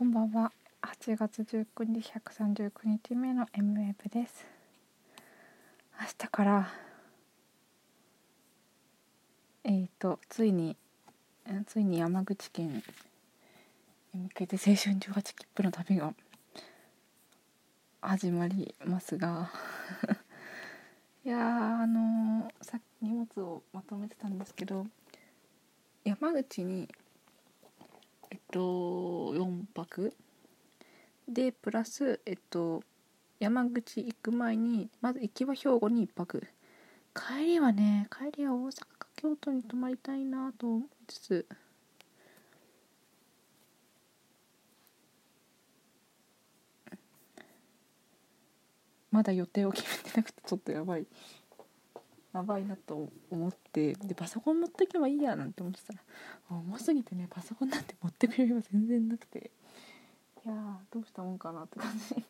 こんばんは。8月19日139日目の M ウェブです。明日からえっ、ー、とついについに山口県に向けて青春18切符の旅が始まりますが いやあのー、さっき荷物をまとめてたんですけど山口にえっと4泊でプラスえっと山口行く前にまず行きは兵庫に1泊。帰りはね帰りは大阪か京都に泊まりたいなと思いつつ。まだ予定を決めてなくてちょっとやばい。やばいなと思って。でパソコン持ってけばいいやなんて思ってたら重すぎてねパソコンなんて持ってくれば全然なくて。どうしたもんかなって感じ。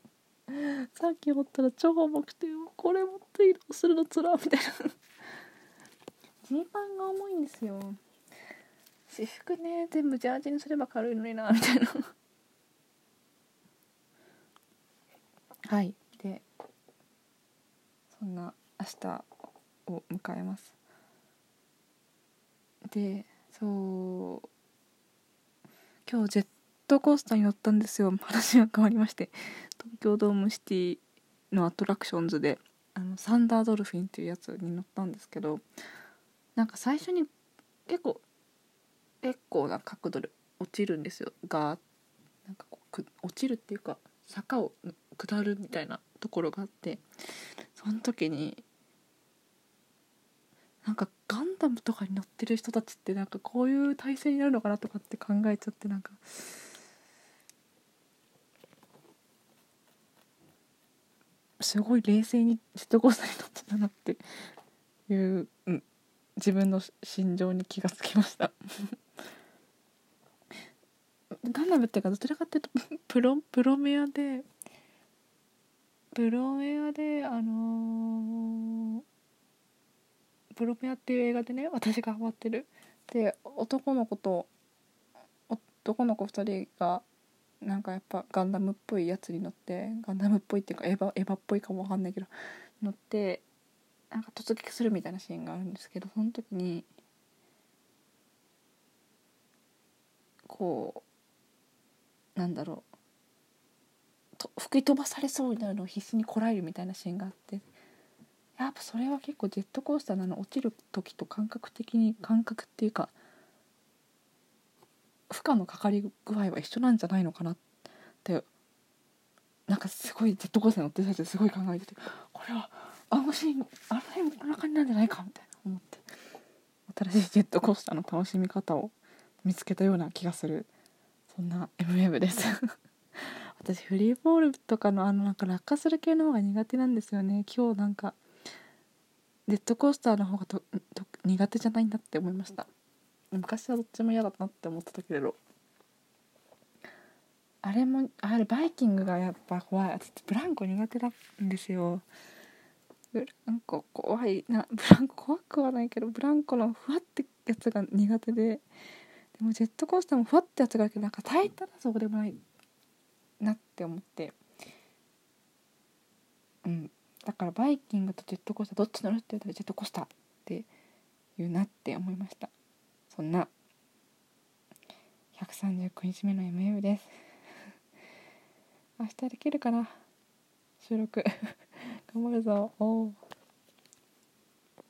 さっき思ったら超重くてこれ持って移動するのつらみたいな。ジーパンが重いんですよ。私服ね全部ジャージにすれば軽いのになみたいな。はい。でそんな明日を迎えます。でそう今日ジェットコースターに乗ったんですよ。話が変わりまして。東京ドームシティのアトラクションズであのサンダードルフィンっていうやつに乗ったんですけどなんか最初に結構結構な角度で落ちるんですよ。がなんかこう落ちるっていうか坂を下るみたいなところがあってその時になんかガンダムとかに乗ってる人たちってなんかこういう体勢になるのかなとかって考えちゃってなんかすごい冷静にジェットコースターに乗ってたなっていう、うん、自分の心情に気がつきました。ガンダムっていうかどちらかっていうと プロプロメアでプロメアであのープロペアっていう映画でね私がハマってる。で男の子と男の子2人がなんかやっぱガンダムっぽいやつに乗ってガンダムっぽいっていうかエヴァエヴァっぽいかもわかんないけど乗ってなんか突撃するみたいなシーンがあるんですけどその時にこうなんだろうと吹き飛ばされそうになるのを必死にこらえるみたいなシーンがあってやっぱそれは結構ジェットコースターなの落ちる時と感覚的に感覚っていうか負荷のかかり具合は一緒なんじゃないのかなってなんかすごいジェットコースター乗ってる最中すごい考えててこれはあのシーンあの辺もこんな感じなんじゃないかみたいな思って。新しいジェットコースターの楽しみ方を見つけたような気がする。そんな MM です。私フリーボールとかのあのなんか落下する系の方が苦手なんですよね。今日なんかジェットコースターの方がと苦手じゃないんだって思いました。昔はどっちも嫌だなって思ってたけれどあれもあれバイキングがやっぱ怖い。私ブランコ苦手なんですよ。ブランコ怖いな。ブランコ怖くはないけどブランコのふわってやつが苦手で。でもジェットコースターもふわってやつがあるけどなんか耐えたらそうでもないなって思って。うん。だからバイキングとジェットコースターどっち乗るって言ったらジェットコースターって言うなって思いました。そんな139日目の MM です。明日できるかな？収録。頑張るぞ。おお